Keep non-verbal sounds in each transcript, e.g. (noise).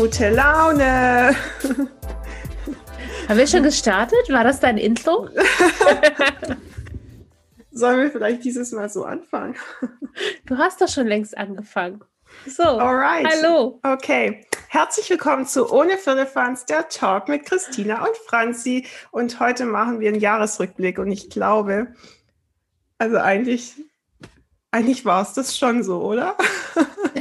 gute Laune. Haben wir schon gestartet? War das dein Intro? (laughs) Sollen wir vielleicht dieses Mal so anfangen? Du hast doch schon längst angefangen. So, Alright. hallo. Okay, herzlich willkommen zu Ohne Firlefanz, der Talk mit Christina und Franzi. Und heute machen wir einen Jahresrückblick und ich glaube, also eigentlich, eigentlich war es das schon so, oder? (laughs)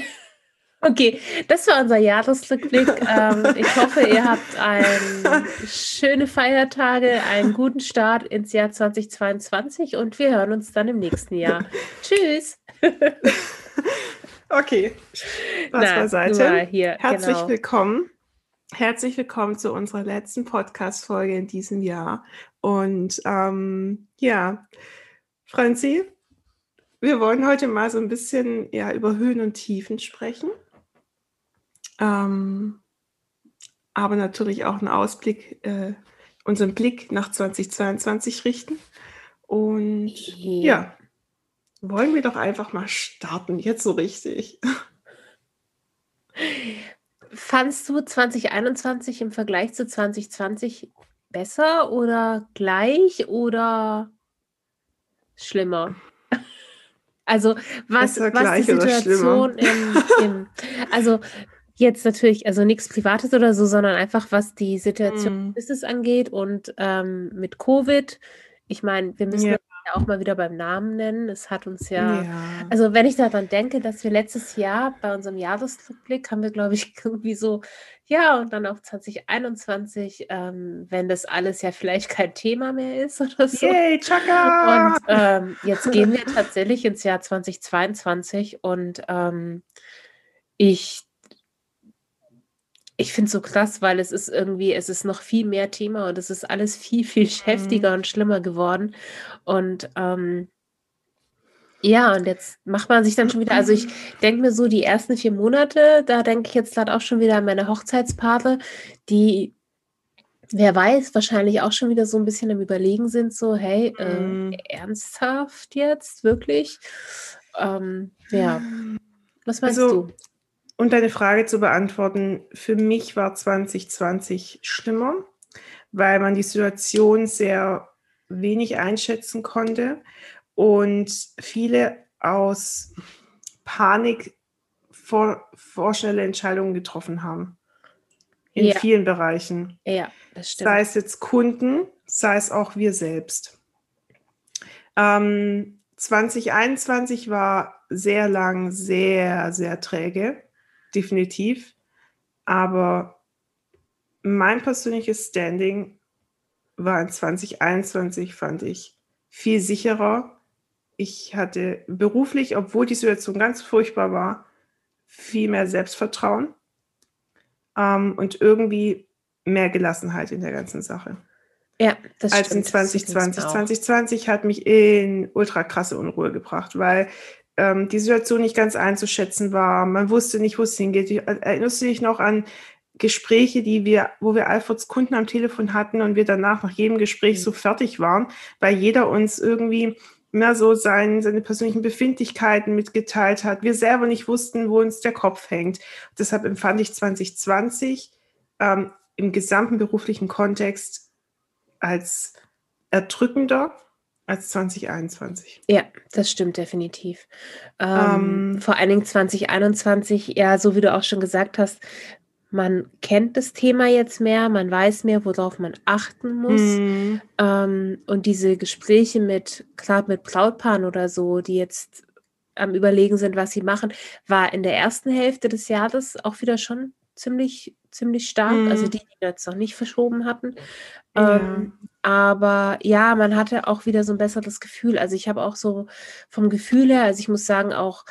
Okay, das war unser Jahresrückblick. (laughs) Ähm, ich hoffe, ihr habt ein, schöne Feiertage, einen guten Start ins Jahr 2022 und wir hören uns dann im nächsten Jahr. Tschüss. (laughs) Okay, Spaß Na, beiseite. hier, Herzlich genau. willkommen. Herzlich willkommen zu unserer letzten Podcast-Folge in diesem Jahr. Und ähm, ja, Franzi, wir wollen heute mal so ein bisschen ja, über Höhen und Tiefen sprechen. Ähm, aber natürlich auch einen Ausblick, äh, unseren Blick nach 2022 richten. Und ja, wollen wir doch einfach mal starten, jetzt so richtig. Fandst du 2021 im Vergleich zu 2020 besser oder gleich oder schlimmer? Also was, Besser, was die Situation im, im, also jetzt natürlich, also nichts Privates oder so, sondern einfach was die Situation im Business angeht und ähm, mit Covid. Ich meine, wir müssen ja auch mal wieder beim Namen nennen. Es hat uns ja, ja. also wenn ich daran denke, dass wir letztes Jahr bei unserem Jahresrückblick haben wir, glaube ich, (laughs) irgendwie so, ja, und dann auch 2021, ähm, wenn das alles ja vielleicht kein Thema mehr ist (laughs) oder so. Yay, Chaka! Und ähm, jetzt gehen wir (laughs) tatsächlich ins Jahr 2022 und ähm, ich, ich finde es so krass, weil es ist irgendwie, es ist noch viel mehr Thema und es ist alles viel, viel heftiger und schlimmer geworden. Und ähm, ja, und jetzt macht man sich dann schon wieder, also ich denke mir so, die ersten vier Monate, da denke ich jetzt gerade auch schon wieder an meine Hochzeitspaare, die, wer weiß, wahrscheinlich auch schon wieder so ein bisschen am Überlegen sind, so, hey, Mhm. äh, ernsthaft jetzt, wirklich? Ähm, ja, was meinst Also, du? Um deine Frage zu beantworten, für mich war 2020 schlimmer, weil man die Situation sehr wenig einschätzen konnte und viele aus Panik vor, vorschnelle Entscheidungen getroffen haben. In Ja. vielen Bereichen. Ja, das stimmt. Sei es jetzt Kunden, sei es auch wir selbst. Ähm, 2021 war sehr lang, sehr, sehr träge, definitiv. Aber mein persönliches Standing war in 2021, fand ich, viel sicherer. Ich hatte beruflich, obwohl die Situation ganz furchtbar war, viel mehr Selbstvertrauen ähm, und irgendwie mehr Gelassenheit in der ganzen Sache ja, das als in stimmt. ging's 2020. mir auch. 2020 hat mich in ultra krasse Unruhe gebracht, weil ähm, die Situation nicht ganz einzuschätzen war. Man wusste nicht, wo es hingeht. Ich- Erinnerst du dich noch an Gespräche, die wir, wo wir Alfords Kunden am Telefon hatten und wir danach nach jedem Gespräch Mhm. so fertig waren, weil jeder uns irgendwie mehr so sein, seine persönlichen Befindlichkeiten mitgeteilt hat. Wir selber nicht wussten, wo uns der Kopf hängt. Deshalb empfand ich 2020 ähm, im gesamten beruflichen Kontext als erdrückender als 2021. Ja, das stimmt definitiv. Ähm, Ähm, vor allen Dingen 2021, ja, so wie du auch schon gesagt hast, man kennt das Thema jetzt mehr, man weiß mehr, worauf man achten muss. Mm, Ähm, und diese Gespräche mit, gerade mit Brautpaaren oder so, die jetzt am Überlegen sind, was sie machen, war in der ersten Hälfte des Jahres auch wieder schon ziemlich, ziemlich stark. Also Mhm. die, die jetzt noch nicht verschoben hatten. Ja. Ähm, aber ja, man hatte auch wieder so ein besseres Gefühl. Also ich habe auch so vom Gefühl her, also ich muss sagen, auch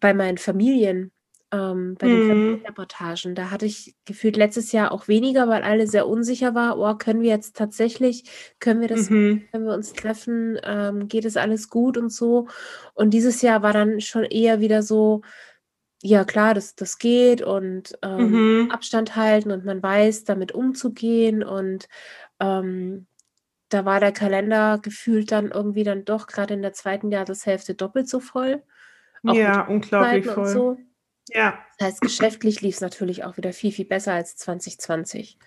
bei meinen Familien, ähm, bei den Mhm. Familienreportagen, da hatte ich gefühlt letztes Jahr auch weniger, weil alle sehr unsicher war, oh, können wir jetzt tatsächlich, können wir das, mhm. können wir uns treffen, ähm, geht es alles gut und so. Und dieses Jahr war dann schon eher wieder so, ja klar, das, das geht und ähm, Mhm. Abstand halten und man weiß, damit umzugehen und ähm, da war der Kalender gefühlt dann irgendwie dann doch gerade in der zweiten Jahreshälfte doppelt so voll. Auch Ja, unglaublich voll. so. Ja. Das heißt, geschäftlich lief es natürlich auch wieder viel, viel besser als 2020.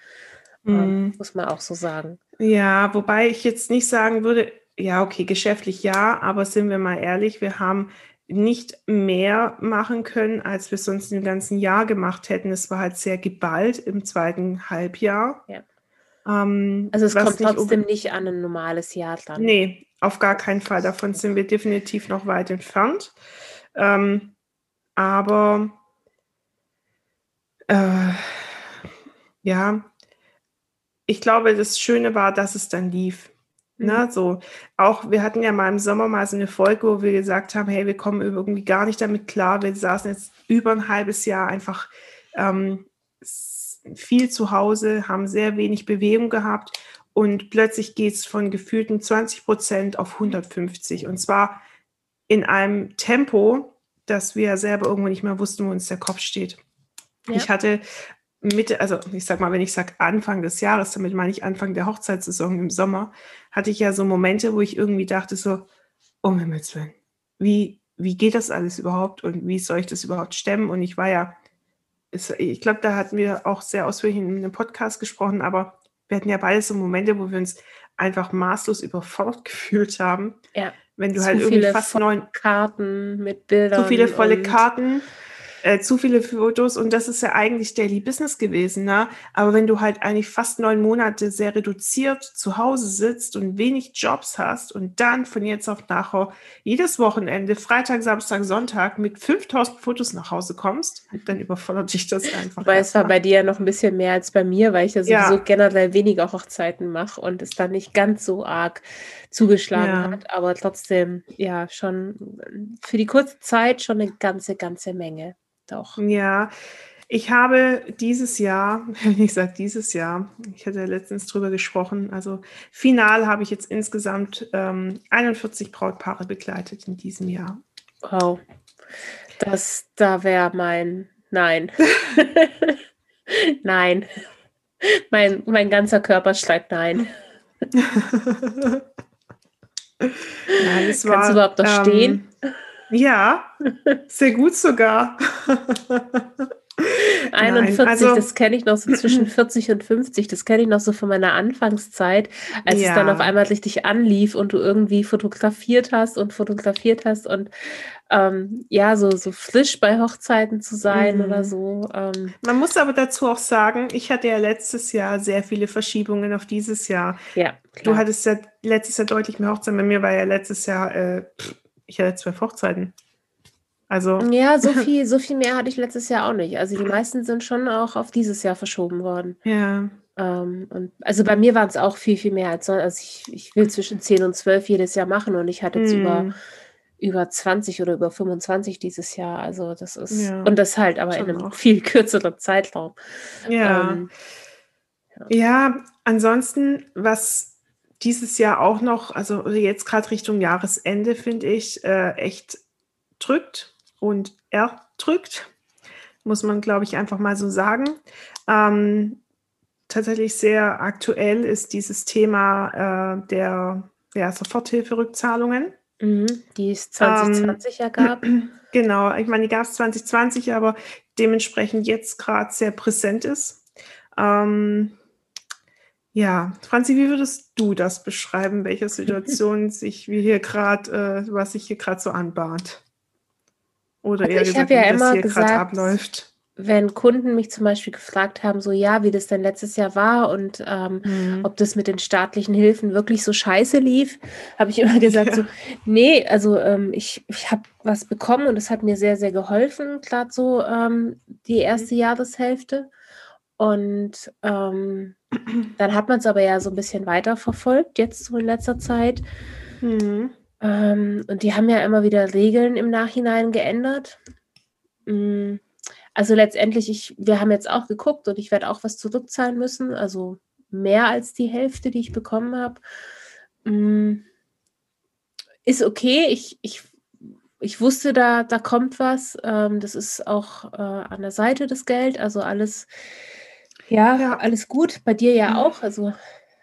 Ähm, Mhm. muss man auch so sagen. Ja, wobei ich jetzt nicht sagen würde, ja, okay, geschäftlich ja, aber sind wir mal ehrlich, wir haben nicht mehr machen können, als wir sonst im ganzen Jahr gemacht hätten. Es war halt sehr geballt im zweiten Halbjahr. Ja. Ähm, Also es kommt nicht trotzdem nicht an ein normales Jahr dran. Nee, auf gar keinen Fall. Davon sind wir definitiv noch weit entfernt. Ähm, aber äh, ja, ich glaube, das Schöne war, dass es dann lief. Mhm. Ne, so auch, wir hatten ja mal im Sommer mal so eine Folge, wo wir gesagt haben, hey, wir kommen irgendwie gar nicht damit klar. Wir saßen jetzt über ein halbes Jahr einfach ähm, viel zu Hause, haben sehr wenig Bewegung gehabt und plötzlich geht es von gefühlten 20 Prozent auf 150 und zwar in einem Tempo, dass wir selber irgendwo nicht mehr wussten, wo uns der Kopf steht. Ja. Ich hatte Mitte, also ich sag mal, wenn ich sage Anfang des Jahres, damit meine ich Anfang der Hochzeitssaison im Sommer, hatte ich ja so Momente, wo ich irgendwie dachte so, um Himmels Willen, wie, wie geht das alles überhaupt und wie soll ich das überhaupt stemmen? Und ich war ja, es, ich glaube, da hatten wir auch sehr ausführlich in einem Podcast gesprochen, aber wir hatten ja beide so Momente, wo wir uns einfach maßlos überfordert gefühlt haben. Ja. Wenn du Zu halt irgendwie viele fast neun, Karten mit Bildern. zu viele volle Karten, äh, zu viele Fotos und das ist ja eigentlich Daily Business gewesen, ne? Aber wenn du halt eigentlich fast neun Monate sehr reduziert zu Hause sitzt und wenig Jobs hast und dann von jetzt auf nachher jedes Wochenende, Freitag, Samstag, Sonntag mit 5000 Fotos nach Hause kommst, dann überfordert dich das einfach. Wobei es war bei dir ja noch ein bisschen mehr als bei mir, weil ich ja Ja. sowieso generell weniger Hochzeiten mache und es dann nicht ganz so arg zugeschlagen Ja. hat, aber trotzdem ja schon für die kurze Zeit schon eine ganze, ganze Menge. Doch. Ja, ich habe dieses Jahr, wenn ich sage dieses Jahr, ich hatte ja letztens drüber gesprochen, also final habe ich jetzt insgesamt ähm, 41 Brautpaare begleitet in diesem Jahr. Wow. Das, da wäre mein Nein. (laughs) nein. Mein, mein ganzer Körper schreit Nein. (laughs) Nein, Kannst du überhaupt noch ähm, stehen? Ja, sehr gut sogar. 41, (laughs) Nein, also- das kenne ich noch so zwischen (clears throat) 40 und 50, das kenne ich noch so von meiner Anfangszeit, als es dann Ja. auf einmal richtig anlief und du irgendwie fotografiert hast und fotografiert hast und ähm, ja, so, so frisch bei Hochzeiten zu sein Mhm. oder so. Ähm, Man muss aber dazu auch sagen, ich hatte ja letztes Jahr sehr viele Verschiebungen auf dieses Jahr. ja, Du klar. hattest ja letztes Jahr deutlich mehr Hochzeiten. Bei mir war ja letztes Jahr, äh, pff, ich hatte zwölf Hochzeiten. Also, Ja, so (laughs) viel, so viel mehr hatte ich letztes Jahr auch nicht. Also die meisten sind schon auch auf dieses Jahr verschoben worden. ja. Ähm, und also bei mir waren es auch viel, viel mehr als sonst. Also ich, ich will zwischen 10 und 12 jedes Jahr machen und ich hatte jetzt über, Hm. über 20 oder über 25 dieses Jahr. Also das ist, Ja, und das halt aber in schon einem auch. viel kürzeren Zeitraum. Ja. Ähm, Ja, ansonsten, was dieses Jahr auch noch, also jetzt gerade Richtung Jahresende, finde ich, äh, echt drückt und erdrückt, muss man, glaube ich, einfach mal so sagen. Ähm, tatsächlich sehr aktuell ist dieses Thema äh, der ja, Soforthilferückzahlungen. mhm, die es Ähm, 2020 ja gab. (clears throat) Genau, ich meine, die gab es 2020, aber dementsprechend jetzt gerade sehr präsent ist. Ähm, ja, Franzi, wie würdest du das beschreiben, welche (laughs) Situation sich wie hier gerade, äh, was sich hier gerade so anbahnt? Oder Also eher ich gesagt, ja wie das immer hier gerade abläuft. Wenn Kunden mich zum Beispiel gefragt haben, so ja, wie das denn letztes Jahr war und ähm, Mhm. ob das mit den staatlichen Hilfen wirklich so scheiße lief, habe ich immer gesagt, Ja. so, nee, also ähm, ich, ich habe was bekommen und es hat mir sehr, sehr geholfen, gerade so ähm, die erste Jahreshälfte. Und ähm, dann hat man es aber ja so ein bisschen weiter verfolgt, jetzt so in letzter Zeit. Mhm. Ähm, und die haben ja immer wieder Regeln im Nachhinein geändert. Mm, Also letztendlich, ich, wir haben jetzt auch geguckt und ich werde auch was zurückzahlen müssen, also mehr als die Hälfte, die ich bekommen habe. Mm, Ist okay, ich, ich, ich wusste, da, da kommt was. Ähm, das ist auch äh, an der Seite das Geld, also alles, ja, Ja. alles gut. Bei dir ja Mhm. auch, also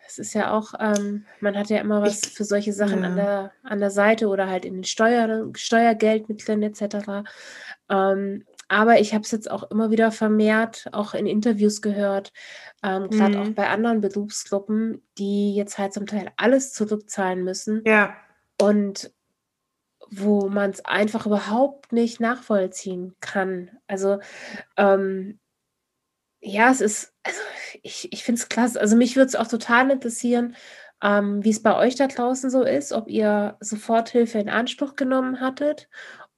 es ist ja auch, ähm, man hat ja immer was Ich- für solche Sachen an, ja. der, an der Seite oder halt in den Steuer, Steuergeld mit drin etc. Ähm, aber ich habe es jetzt auch immer wieder vermehrt, auch in Interviews gehört, ähm, gerade auch Mhm. bei anderen Berufsgruppen, die jetzt halt zum Teil alles zurückzahlen müssen Ja. und wo man es einfach überhaupt nicht nachvollziehen kann. Also, ähm, ja, es ist, also ich, ich finde es klasse. Also mich würde es auch total interessieren, ähm, wie es bei euch da draußen so ist, ob ihr Soforthilfe in Anspruch genommen hattet,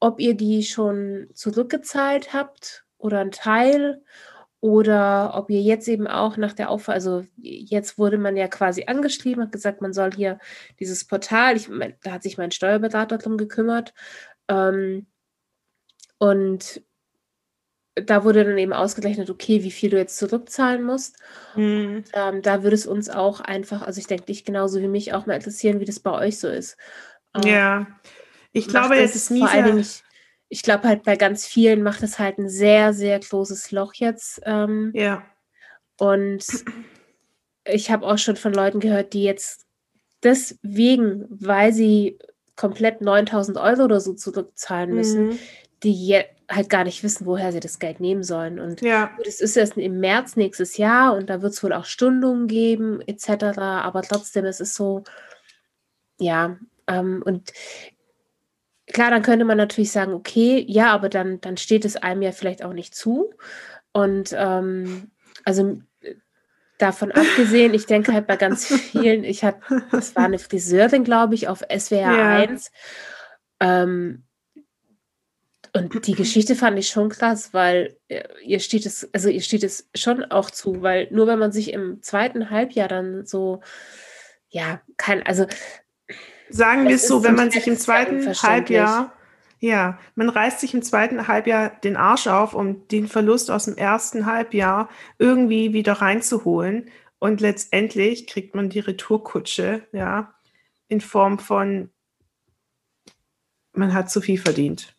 ob ihr die schon zurückgezahlt habt oder ein Teil oder ob ihr jetzt eben auch nach der Auffassung, also jetzt wurde man ja quasi angeschrieben, hat gesagt, man soll hier dieses Portal, ich, mein, da hat sich mein Steuerberater drum gekümmert ähm, und da wurde dann eben ausgerechnet, okay, wie viel du jetzt zurückzahlen musst. Mhm. Ähm, da würde es uns auch einfach, also ich denke dich genauso wie mich auch mal interessieren, wie das bei euch so ist. Ähm, Ja. Ich glaube, es ist vor allen Dingen, ich, ich glaube halt bei ganz vielen macht es halt ein sehr, sehr großes Loch jetzt. Ähm, Ja. und ich habe auch schon von Leuten gehört, die jetzt deswegen, weil sie komplett 9000 Euro oder so zurückzahlen müssen, Mhm. die je halt gar nicht wissen, woher sie das Geld nehmen sollen. Und Ja. es ist erst im März nächstes Jahr und da wird es wohl auch Stundungen geben, etc. Aber trotzdem, es ist so, ja, ähm, und klar, dann könnte man natürlich sagen, okay, ja, aber dann, dann steht es einem ja vielleicht auch nicht zu. Und ähm, also davon (laughs) abgesehen, ich denke halt bei ganz vielen, ich hatte, das war eine Friseurin, glaube ich, auf SWR Ja. 1. Ähm, und die Geschichte fand ich schon krass, weil äh, ihr steht es, also ihr steht es schon auch zu, weil nur wenn man sich im zweiten Halbjahr dann so, ja, kann, also Sagen wir Es so, wenn man sich im zweiten. Halbjahr, ja, man reißt sich im zweiten Halbjahr den Arsch auf, um den Verlust aus dem ersten Halbjahr irgendwie wieder reinzuholen. Und letztendlich kriegt man die Retourkutsche, ja, in Form von, man hat zu viel verdient.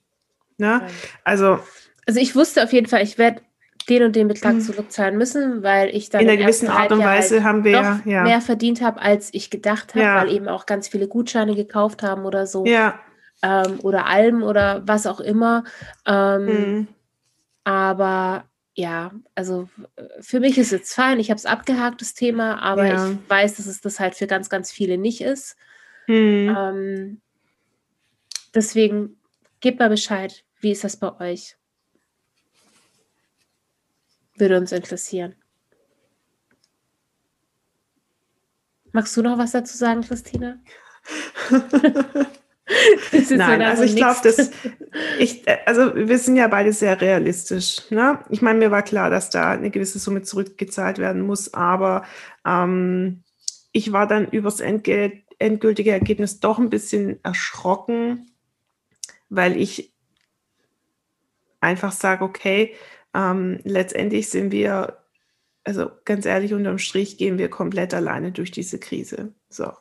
Ne? Also Also ich wusste auf jeden Fall, ich werde den und den Betrag Mhm. zurückzahlen müssen, weil ich dann in einer gewissen Art und Halbjahr Weise halt haben wir, doch ja, mehr verdient habe, als ich gedacht habe, Ja. weil eben auch ganz viele Gutscheine gekauft haben oder so. ja, Ähm, oder Alben oder was auch immer. Ähm, mhm. Aber ja, also äh, für mich ist es fein. Ich habe es abgehakt, das Thema, aber Ja. ich weiß, dass es das halt für ganz, ganz viele nicht ist. Mhm. Ähm, deswegen gebt mal Bescheid. Wie ist das bei euch? Würde uns interessieren. Magst du noch was dazu sagen, Christina? (laughs) Nein, also so ich glaube, das, ich, also wir sind ja beide sehr realistisch. Ne? Ich meine, mir war klar, dass da eine gewisse Summe zurückgezahlt werden muss, aber ähm, ich war dann übers Entgelt, endgültige Ergebnis doch ein bisschen erschrocken, weil ich einfach sage, okay, ähm, letztendlich sind wir, also ganz ehrlich, unterm Strich gehen wir komplett alleine durch diese Krise. So.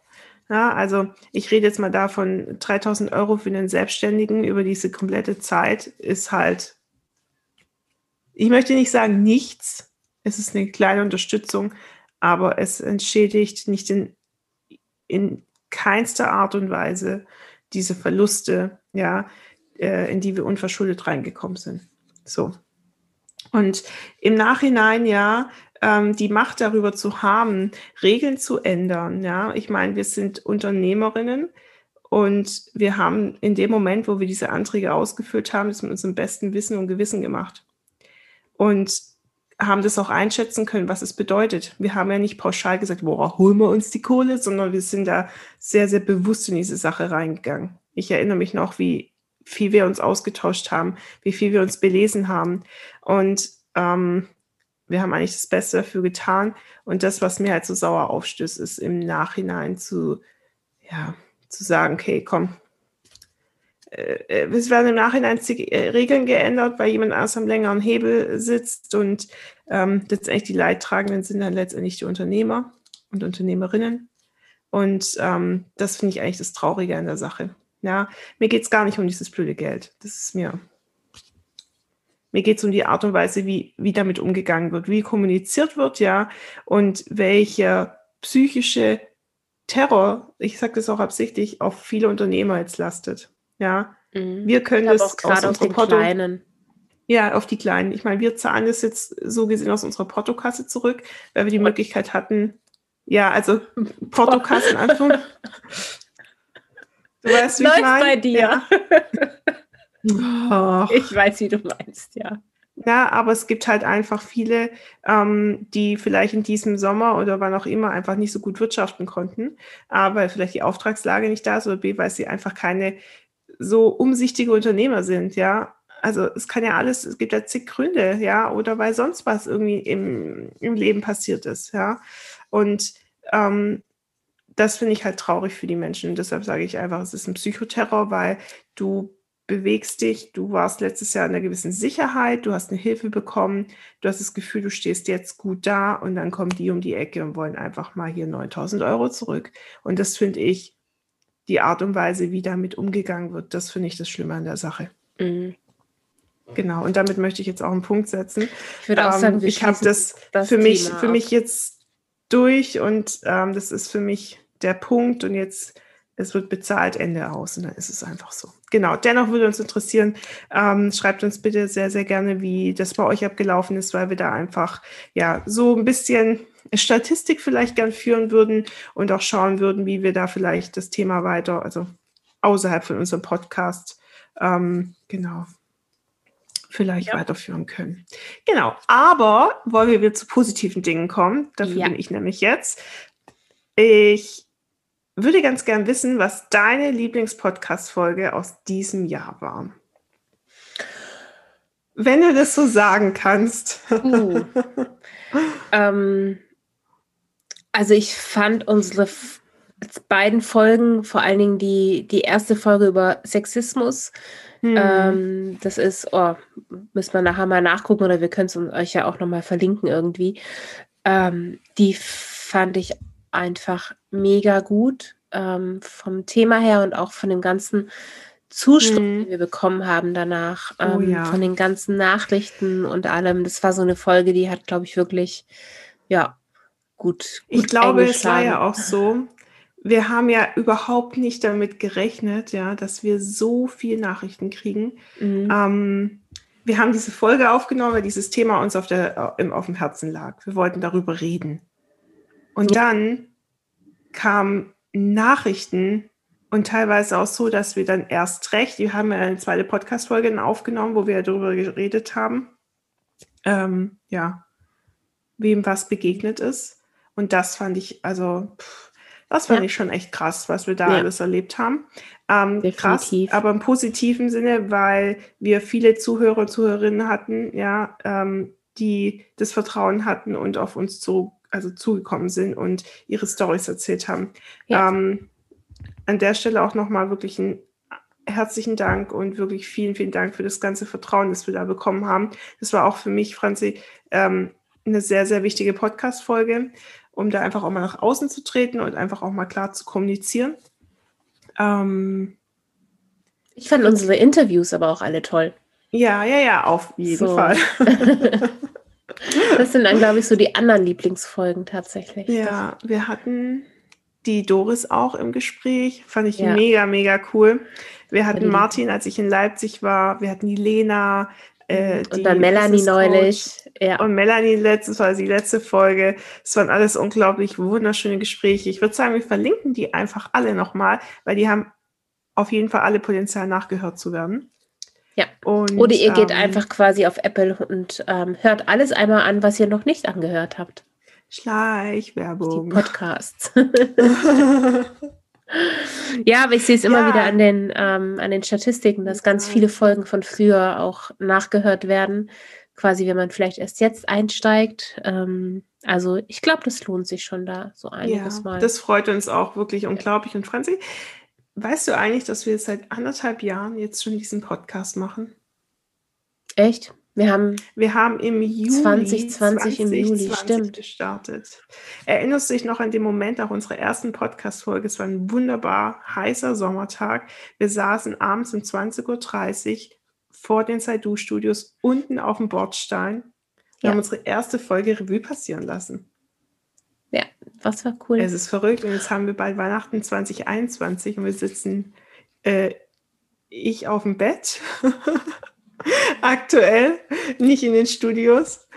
Ja, also ich rede jetzt mal davon, 3000 Euro für einen Selbstständigen über diese komplette Zeit ist halt, ich möchte nicht sagen nichts, es ist eine kleine Unterstützung, aber es entschädigt nicht in, in keinster Art und Weise diese Verluste, ja, äh, in die wir unverschuldet reingekommen sind. So. Und im Nachhinein ja ähm, die Macht darüber zu haben, Regeln zu ändern. Ja, ich meine, wir sind Unternehmerinnen und wir haben in dem Moment, wo wir diese Anträge ausgefüllt haben, das mit unserem besten Wissen und Gewissen gemacht und haben das auch einschätzen können, was es bedeutet. Wir haben ja nicht pauschal gesagt, worauf holen wir uns die Kohle, sondern wir sind da sehr, sehr bewusst in diese Sache reingegangen. Ich erinnere mich noch, wie viel wir uns ausgetauscht haben, wie viel wir uns belesen haben. Und ähm, wir haben eigentlich das Beste dafür getan. Und das, was mir halt so sauer aufstößt, ist im Nachhinein zu, ja, zu sagen, okay, komm. Äh, es werden im Nachhinein äh, Regeln geändert, weil jemand anders am längeren Hebel sitzt und ähm, letztendlich die Leidtragenden sind dann letztendlich die Unternehmer und Unternehmerinnen. Und ähm, das finde ich eigentlich das Traurige an der Sache. Ja, mir geht es gar nicht um dieses blöde Geld. Das ist mir. Mir geht es um die Art und Weise, wie, wie damit umgegangen wird, wie kommuniziert wird, ja, und welcher psychische Terror, ich sage das auch absichtlich, auf viele Unternehmer jetzt lastet. Ja, Mhm. wir können das auch auf unserem Porto- Kleinen. Ja, auf die Kleinen. Ich meine, wir zahlen das jetzt so gesehen aus unserer Portokasse zurück, weil wir die Möglichkeit hatten, ja, also Portokasse in Anführung. Du weißt, wie Läuft ich meine? bei dir. Ja. (laughs) Ich weiß, wie du meinst, ja. Ja, aber es gibt halt einfach viele, ähm, die vielleicht in diesem Sommer oder wann auch immer einfach nicht so gut wirtschaften konnten, A, weil vielleicht die Auftragslage nicht da ist oder B, weil sie einfach keine so umsichtige Unternehmer sind, ja. Also es kann ja alles, es gibt ja zig Gründe, ja, oder weil sonst was irgendwie im, im Leben passiert ist, ja. Und ähm, das finde ich halt traurig für die Menschen. Deshalb sage ich einfach, es ist ein Psychoterror, weil du bewegst dich, du warst letztes Jahr in einer gewissen Sicherheit, du hast eine Hilfe bekommen, du hast das Gefühl, du stehst jetzt gut da und dann kommen die um die Ecke und wollen einfach mal hier 9000 Euro zurück. Und das finde ich, die Art und Weise, wie damit umgegangen wird, das finde ich das Schlimme an der Sache. Mhm. Genau, und damit möchte ich jetzt auch einen Punkt setzen. Ich würde auch sagen, ähm, ich habe das, das, für, mich, für mich jetzt durch und ähm, das ist für mich der Punkt und jetzt es wird bezahlt, Ende aus und dann ist es einfach so. Genau, dennoch würde uns interessieren, ähm, schreibt uns bitte sehr, sehr gerne, wie das bei euch abgelaufen ist, weil wir da einfach ja so ein bisschen Statistik vielleicht gern führen würden und auch schauen würden, wie wir da vielleicht das Thema weiter, also außerhalb von unserem Podcast, ähm, genau, vielleicht ja. weiterführen können. Genau, aber wollen wir wieder zu positiven Dingen kommen, dafür ja. bin ich nämlich jetzt. Ich würde ganz gern wissen, was deine Lieblingspodcast-Folge aus diesem Jahr war. Wenn du das so sagen kannst. Uh. (laughs) ähm, also ich fand unsere beiden Folgen, vor allen Dingen die, die erste Folge über Sexismus, hm. ähm, das ist, oh, müssen wir nachher mal nachgucken oder wir können es euch ja auch nochmal verlinken irgendwie. Ähm, die fand ich einfach mega gut ähm, vom Thema her und auch von dem ganzen Zustand, mhm. den wir bekommen haben danach, oh ähm, ja. von den ganzen Nachrichten und allem. Das war so eine Folge, die hat, glaube ich, wirklich, ja, gut. gut ich glaube, es war ja auch so. Wir haben ja überhaupt nicht damit gerechnet, ja, dass wir so viel Nachrichten kriegen. Mhm. Ähm, wir haben diese Folge aufgenommen, weil dieses Thema uns auf, der, auf dem Herzen lag. Wir wollten darüber reden. Und dann kamen Nachrichten und teilweise auch so, dass wir dann erst recht, wir haben ja eine zweite Podcast-Folge aufgenommen, wo wir darüber geredet haben, ähm, ja, wem was begegnet ist. Und das fand ich, also, pff, das fand ja. ich schon echt krass, was wir da ja. alles erlebt haben. Ähm, krass, aber im positiven Sinne, weil wir viele Zuhörer und Zuhörerinnen hatten, ja, ähm, die das Vertrauen hatten und auf uns zu also zugekommen sind und ihre Stories erzählt haben. Ja. Ähm, an der Stelle auch nochmal wirklich einen herzlichen Dank und wirklich vielen, vielen Dank für das ganze Vertrauen, das wir da bekommen haben. Das war auch für mich, Franzi, ähm, eine sehr, sehr wichtige Podcast-Folge, um da einfach auch mal nach außen zu treten und einfach auch mal klar zu kommunizieren. Ähm, ich fand unsere Interviews aber auch alle toll. Ja, ja, ja, auf jeden so. Fall. (laughs) Das sind dann, glaube ich, so die anderen Lieblingsfolgen tatsächlich. Ja, wir hatten die Doris auch im Gespräch. Fand ich ja. mega, mega cool. Wir hatten Martin, als ich in Leipzig war. Wir hatten die Lena. Äh, und dann Melanie neulich. Ja. Und Melanie letztes war die letzte Folge. Es waren alles unglaublich wunderschöne Gespräche. Ich würde sagen, wir verlinken die einfach alle nochmal, weil die haben auf jeden Fall alle Potenzial nachgehört zu werden. Ja. Und, Oder ihr geht ähm, einfach quasi auf Apple und ähm, hört alles einmal an, was ihr noch nicht angehört habt. Schleichwerbung. Die Podcasts. (laughs) (laughs) ja, aber ich sehe es immer ja. wieder an den, ähm, an den Statistiken, dass ganz viele Folgen von früher auch nachgehört werden. Quasi, wenn man vielleicht erst jetzt einsteigt. Ähm, also ich glaube, das lohnt sich schon da so einiges ja, Mal. Das freut uns auch wirklich unglaublich. Und Franzi, Weißt du eigentlich, dass wir seit anderthalb Jahren jetzt schon diesen Podcast machen? Echt? Wir haben, wir haben im Juli 2020 im Juli, stimmt. gestartet. Erinnerst du dich noch an den Moment auch unserer ersten Podcast-Folge? Es war ein wunderbar heißer Sommertag. Wir saßen abends um 20.30 Uhr vor den Saidu-Studios unten auf dem Bordstein. Wir ja. haben unsere erste Folge Revue passieren lassen. Ja, was war cool. Es ist verrückt und jetzt haben wir bald Weihnachten 2021 und wir sitzen, äh, ich auf dem Bett (laughs) (laughs) Aktuell, nicht in den Studios.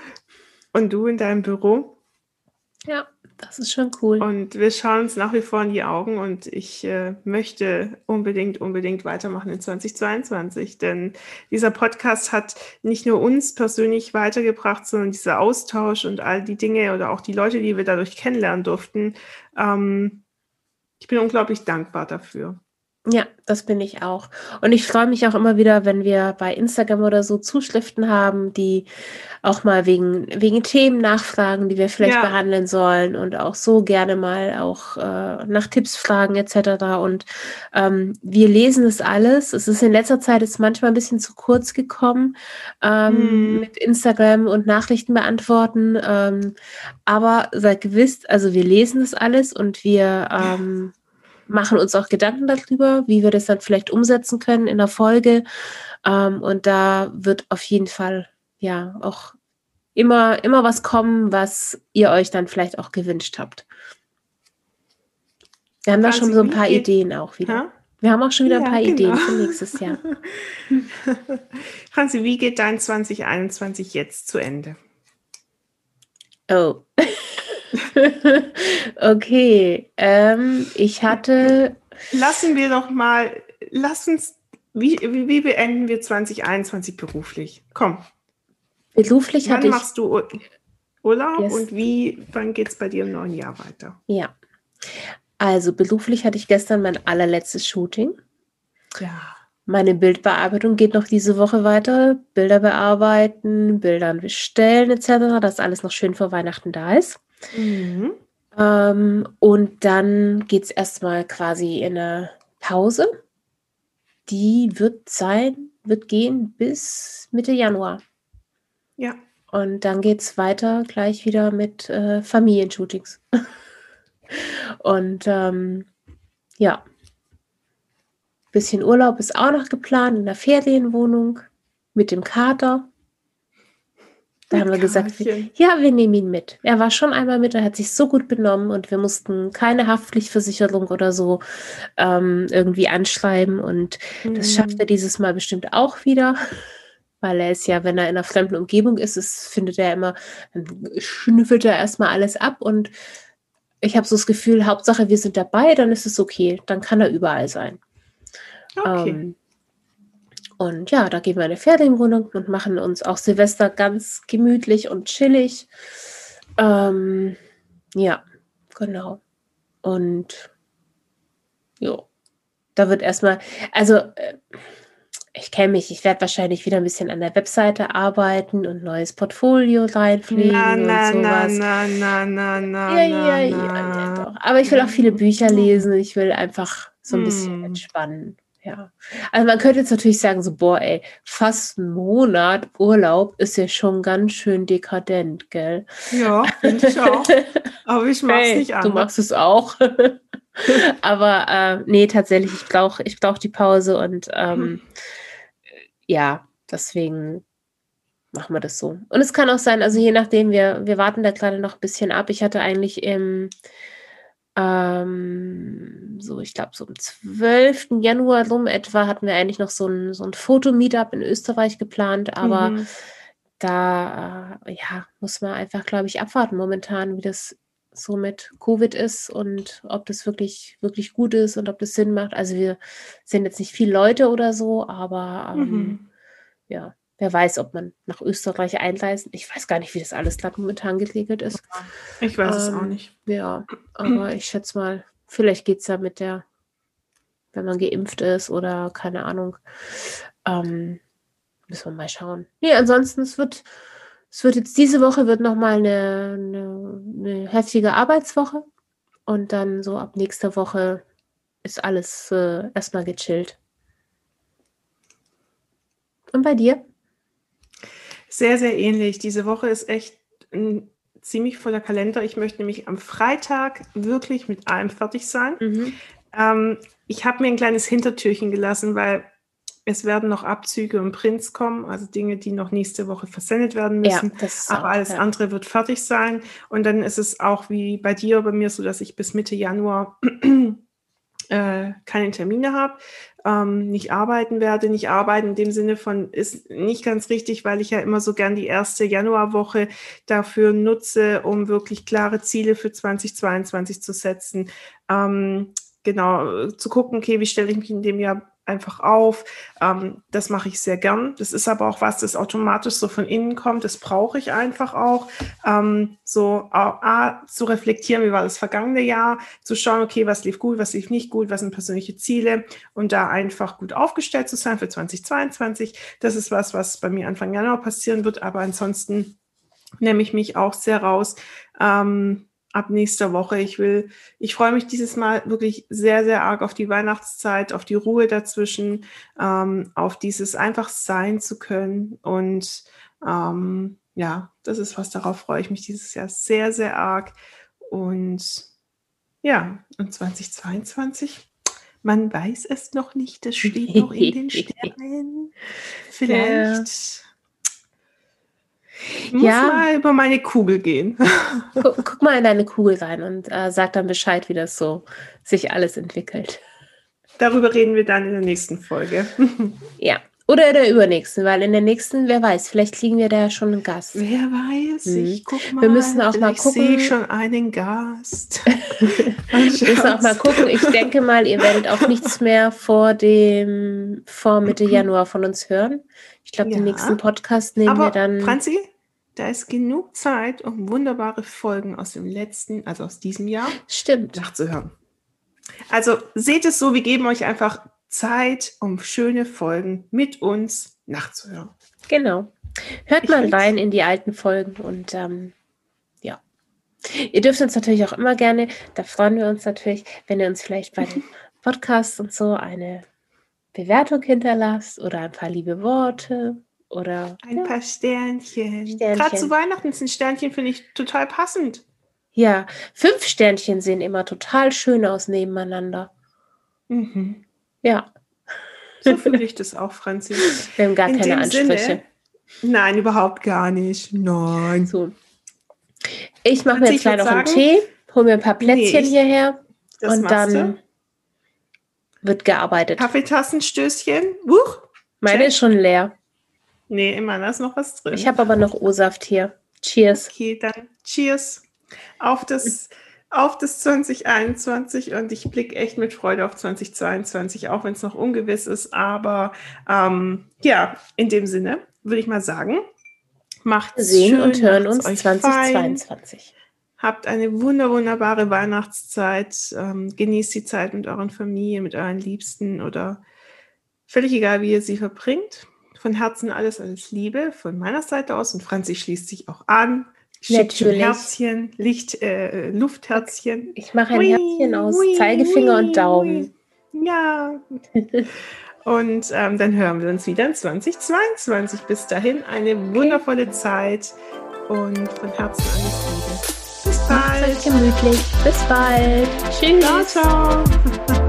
Und du in deinem Büro. Ja. Das ist schon cool. Und wir schauen uns nach wie vor in die Augen und ich äh, möchte unbedingt, unbedingt weitermachen in 2022, denn dieser Podcast hat nicht nur uns persönlich weitergebracht, sondern dieser Austausch und all die Dinge oder auch die Leute, die wir dadurch kennenlernen durften. Ähm, ich bin unglaublich dankbar dafür. Ja, das bin ich auch. Und ich freue mich auch immer wieder, wenn wir bei Instagram oder so Zuschriften haben, die auch mal wegen, wegen Themen nachfragen, die wir vielleicht ja. behandeln sollen und auch so gerne mal auch äh, nach Tipps fragen etc. Und ähm, wir lesen es alles. Es ist in letzter Zeit jetzt manchmal ein bisschen zu kurz gekommen ähm, hm. mit Instagram und Nachrichten beantworten. Ähm, aber seid gewiss, also wir lesen es alles und wir ähm, machen uns auch Gedanken darüber, wie wir das dann vielleicht umsetzen können in der Folge. Ähm, und da wird auf jeden Fall ja auch immer, immer was kommen, was ihr euch dann vielleicht auch gewünscht habt. Wir haben da schon so ein paar Ideen auch wieder. Ha? Wir haben auch schon wieder ja, ein paar genau. Ideen für nächstes Jahr. (laughs) Hansi, wie geht dein 2021 jetzt zu Ende? Oh. (laughs) (laughs) okay, ähm, ich hatte. Lassen wir doch mal, lass uns, wie, wie, wie beenden wir 2021 beruflich? Komm. Beruflich wann hatte machst du Urlaub yes. und wie, wann geht es bei dir im neuen Jahr weiter? Ja. Also beruflich hatte ich gestern mein allerletztes Shooting. Ja. Meine Bildbearbeitung geht noch diese Woche weiter. Bilder bearbeiten, Bilder bestellen etc., dass alles noch schön vor Weihnachten da ist. Mhm. Ähm, und dann geht es erstmal quasi in eine Pause. Die wird sein, wird gehen bis Mitte Januar. Ja. Und dann geht es weiter gleich wieder mit äh, Familienshootings. (laughs) und ähm, ja, bisschen Urlaub ist auch noch geplant in der Ferienwohnung mit dem Kater. Da haben wir gesagt, ja, wir nehmen ihn mit. Er war schon einmal mit, er hat sich so gut benommen und wir mussten keine Haftpflichtversicherung oder so ähm, irgendwie anschreiben. Und mhm. das schafft er dieses Mal bestimmt auch wieder. Weil er ist ja, wenn er in einer fremden Umgebung ist, ist findet er immer, dann schnüffelt er erstmal alles ab und ich habe so das Gefühl, Hauptsache wir sind dabei, dann ist es okay, dann kann er überall sein. Okay. Ähm, und ja, da gehen wir in eine Ferienwohnung und machen uns auch Silvester ganz gemütlich und chillig. Ähm, ja, genau. Und ja, da wird erstmal, also äh, ich kenne mich, ich werde wahrscheinlich wieder ein bisschen an der Webseite arbeiten und neues Portfolio reinfliegen na, na, und sowas. Na, na, na, na, ja, ja, ja, ja, doch. Aber ich will auch viele Bücher lesen. Ich will einfach so ein bisschen hm. entspannen. Ja, also man könnte jetzt natürlich sagen, so, boah, ey, fast ein Monat Urlaub ist ja schon ganz schön dekadent, gell? Ja, finde ich auch. (laughs) Aber ich mach's hey, nicht an. Du machst es auch. (laughs) Aber äh, nee, tatsächlich, ich brauche ich brauch die Pause und ähm, hm. ja, deswegen machen wir das so. Und es kann auch sein, also je nachdem, wir, wir warten da gerade noch ein bisschen ab. Ich hatte eigentlich im ähm, so, ich glaube, so am 12. Januar rum etwa hatten wir eigentlich noch so ein, so ein Fotomeetup in Österreich geplant, aber mhm. da äh, ja, muss man einfach, glaube ich, abwarten momentan, wie das so mit Covid ist und ob das wirklich, wirklich gut ist und ob das Sinn macht. Also wir sind jetzt nicht viele Leute oder so, aber ähm, mhm. ja, Wer weiß, ob man nach Österreich einreisen. Ich weiß gar nicht, wie das alles gerade momentan geregelt ist. Ich weiß ähm, es auch ähm, nicht. Ja, aber (clears throat) ich schätze mal, vielleicht geht es ja mit der, wenn man geimpft ist oder keine Ahnung. Ähm, müssen wir mal schauen. Nee, ansonsten, es wird, es wird jetzt diese Woche wird nochmal eine, eine, eine heftige Arbeitswoche. Und dann so ab nächster Woche ist alles äh, erstmal gechillt. Und bei dir? Sehr, sehr ähnlich. Diese Woche ist echt ein ziemlich voller Kalender. Ich möchte nämlich am Freitag wirklich mit allem fertig sein. Mhm. Ähm, ich habe mir ein kleines Hintertürchen gelassen, weil es werden noch Abzüge und Prints kommen, also Dinge, die noch nächste Woche versendet werden müssen. Ja, Aber alles ja. andere wird fertig sein. Und dann ist es auch wie bei dir, bei mir so, dass ich bis Mitte Januar äh, keine Termine habe, ähm, nicht arbeiten werde. Nicht arbeiten in dem Sinne von ist nicht ganz richtig, weil ich ja immer so gern die erste Januarwoche dafür nutze, um wirklich klare Ziele für 2022 zu setzen. Ähm, genau, zu gucken, okay, wie stelle ich mich in dem Jahr einfach auf. Ähm, das mache ich sehr gern. Das ist aber auch was, das automatisch so von innen kommt. Das brauche ich einfach auch. Ähm, so A, zu reflektieren, wie war das vergangene Jahr, zu schauen, okay, was lief gut, was lief nicht gut, was sind persönliche Ziele und da einfach gut aufgestellt zu sein für 2022. Das ist was, was bei mir Anfang Januar passieren wird. Aber ansonsten nehme ich mich auch sehr raus. Ähm, ab nächster Woche. Ich will, ich freue mich dieses Mal wirklich sehr, sehr arg auf die Weihnachtszeit, auf die Ruhe dazwischen, ähm, auf dieses einfach sein zu können. Und ähm, ja, das ist was, darauf freue ich mich dieses Jahr sehr, sehr arg. Und ja, und 2022, man weiß es noch nicht, das steht noch in den (laughs) Sternen. Vielleicht. Ja ich muss ja. mal über meine Kugel gehen. Guck, guck, mal in deine Kugel rein und äh, sag dann Bescheid, wie das so sich alles entwickelt. Darüber reden wir dann in der nächsten Folge. ja. Oder in der übernächsten, weil in der nächsten, wer weiß, vielleicht kriegen wir da ja schon einen Gast. Wer weiß, hm. ich guck (laughs) mal. Wir müssen auch mal gucken. Ich sehe schon einen Gast. wir müssen auch mal gucken. Ich denke mal, ihr werdet auch nichts (laughs) mehr vor dem, vor Mitte (clears throat) Januar von uns hören. Ich glaube, ja. den nächsten Podcast nehmen Aber, wir dann. Franzi, da ist genug Zeit, um wunderbare Folgen aus dem letzten, also aus diesem Jahr, Stimmt. nachzuhören. Also seht es so, wir geben euch einfach Zeit, um schöne Folgen mit uns nachzuhören. Genau. Hört ich mal rein in die alten Folgen und ähm, ja. Ihr dürft uns natürlich auch immer gerne, da freuen wir uns natürlich, wenn ihr uns vielleicht bei den (laughs) Podcasts und so eine Bewertung hinterlasst oder ein paar liebe Worte oder ein ja. paar Sternchen. Sternchen. Gerade zu Weihnachten ist ein Sternchen, finde ich total passend. Ja, fünf Sternchen sehen immer total schön aus nebeneinander. Mhm. Ja. So finde ich das auch, Franzi. Wir haben gar In keine Ansprüche. Sinne, nein, überhaupt gar nicht. Nein. So. Ich mache mir jetzt gleich noch einen Tee, hole mir ein paar Plätzchen nee, hierher und dann du? wird gearbeitet. Kaffeetassenstößchen. Wuch. Meine Check. ist schon leer. Nee, immer da ist noch was drin. Ich habe aber noch O-Saft hier. Cheers. Okay, dann Cheers auf das, (laughs) auf das 2021 und ich blicke echt mit Freude auf 2022, auch wenn es noch ungewiss ist. Aber ähm, ja, in dem Sinne würde ich mal sagen, macht sehen schön, und hören uns 2022. Fein. Habt eine wunder, wunderbare Weihnachtszeit. Ähm, genießt die Zeit mit euren Familien, mit euren Liebsten oder völlig egal, wie ihr sie verbringt. Von Herzen alles, alles Liebe von meiner Seite aus und Franzi schließt sich auch an. Natürlich. Herzchen, Licht, äh, Luftherzchen. Ich mache ein ui, Herzchen aus ui, Zeigefinger ui, und Daumen. Ja. (laughs) und ähm, dann hören wir uns wieder in 2022. Bis dahin eine wundervolle Zeit und von Herzen alles Liebe. Bis bald. gemütlich. Bis bald. Tschüss. Ciao, ciao.